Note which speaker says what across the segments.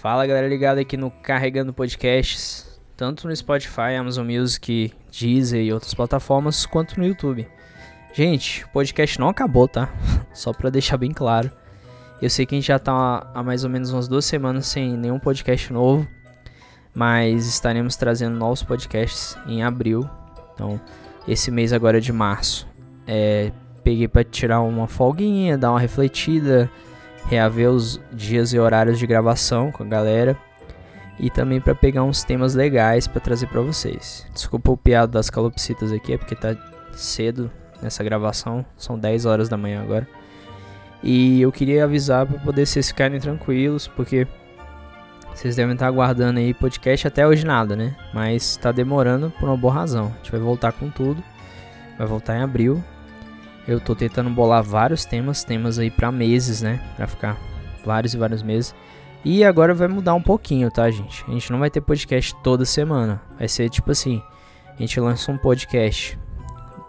Speaker 1: Fala galera ligada aqui no Carregando Podcasts, tanto no Spotify, Amazon Music, Deezer e outras plataformas, quanto no YouTube. Gente, o podcast não acabou, tá? Só pra deixar bem claro. Eu sei que a gente já tá há mais ou menos umas duas semanas sem nenhum podcast novo, mas estaremos trazendo novos podcasts em abril. Então, esse mês agora é de março. É, peguei para tirar uma folguinha, dar uma refletida, reaver os dias e horários de gravação com a galera e também para pegar uns temas legais para trazer para vocês. Desculpa o piado das calopsitas aqui, é porque tá cedo nessa gravação, são 10 horas da manhã agora. E eu queria avisar para poder vocês ficarem tranquilos, porque vocês devem estar aguardando aí podcast até hoje nada, né? Mas tá demorando por uma boa razão. A gente vai voltar com tudo. Vai voltar em abril eu tô tentando bolar vários temas, temas aí para meses, né? Pra ficar vários e vários meses. E agora vai mudar um pouquinho, tá, gente? A gente não vai ter podcast toda semana. Vai ser tipo assim: a gente lança um podcast,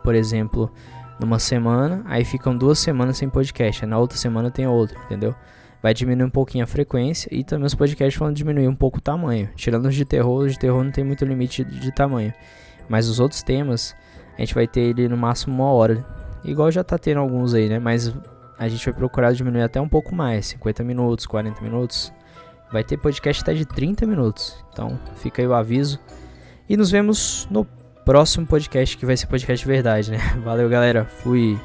Speaker 1: por exemplo, numa semana, aí ficam duas semanas sem podcast. Na outra semana tem outro, entendeu? Vai diminuir um pouquinho a frequência e também os podcasts vão diminuir um pouco o tamanho. Tirando os de terror, os de terror não tem muito limite de, de tamanho. Mas os outros temas, a gente vai ter ele no máximo uma hora Igual já tá tendo alguns aí, né? Mas a gente vai procurar diminuir até um pouco mais, 50 minutos, 40 minutos. Vai ter podcast até de 30 minutos. Então, fica aí o aviso. E nos vemos no próximo podcast, que vai ser podcast de verdade, né? Valeu, galera. Fui.